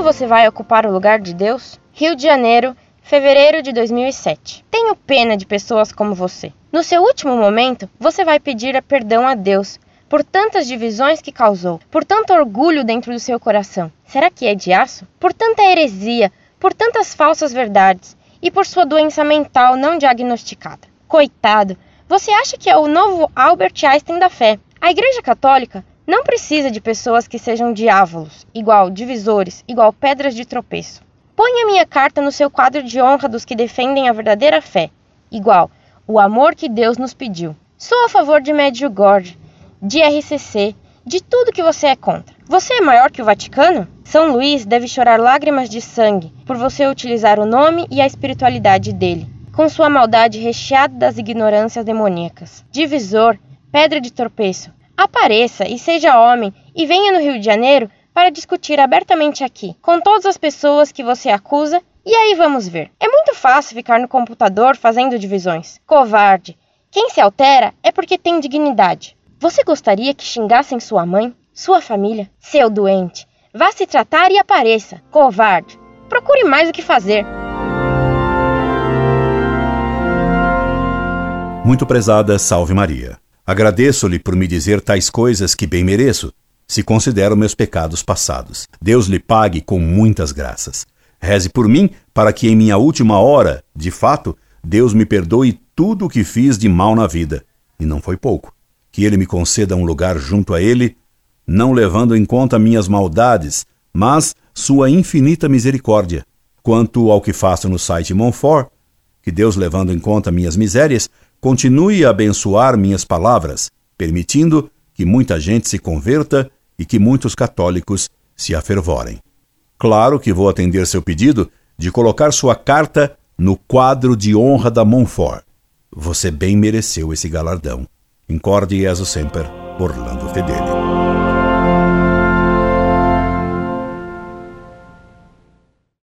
você vai ocupar o lugar de Deus? Rio de Janeiro, fevereiro de 2007. Tenho pena de pessoas como você. No seu último momento, você vai pedir perdão a Deus por tantas divisões que causou, por tanto orgulho dentro do seu coração. Será que é de aço? Por tanta heresia, por tantas falsas verdades e por sua doença mental não diagnosticada. Coitado, você acha que é o novo Albert Einstein da fé. A Igreja Católica não precisa de pessoas que sejam diávolos, igual divisores, igual pedras de tropeço. Ponha minha carta no seu quadro de honra dos que defendem a verdadeira fé, igual o amor que Deus nos pediu. Sou a favor de Medjugorje, de RCC, de tudo que você é contra. Você é maior que o Vaticano? São Luís deve chorar lágrimas de sangue por você utilizar o nome e a espiritualidade dele, com sua maldade recheada das ignorâncias demoníacas. Divisor, pedra de tropeço, apareça e seja homem e venha no Rio de Janeiro para discutir abertamente aqui, com todas as pessoas que você acusa, e aí vamos ver. É muito fácil ficar no computador fazendo divisões. Covarde. Quem se altera é porque tem dignidade. Você gostaria que xingassem sua mãe, sua família? Seu doente, vá se tratar e apareça. Covarde, procure mais o que fazer. Muito prezada, salve Maria. Agradeço-lhe por me dizer tais coisas que bem mereço, se considero meus pecados passados. Deus lhe pague com muitas graças. Reze por mim, para que em minha última hora, de fato, Deus me perdoe tudo o que fiz de mal na vida. E não foi pouco que ele me conceda um lugar junto a ele, não levando em conta minhas maldades, mas sua infinita misericórdia. Quanto ao que faço no site Monfort, que Deus, levando em conta minhas misérias, continue a abençoar minhas palavras, permitindo que muita gente se converta e que muitos católicos se afervorem. Claro que vou atender seu pedido de colocar sua carta no quadro de honra da Monfort. Você bem mereceu esse galardão. Incorde Jesus Semper, Orlando Fedeli.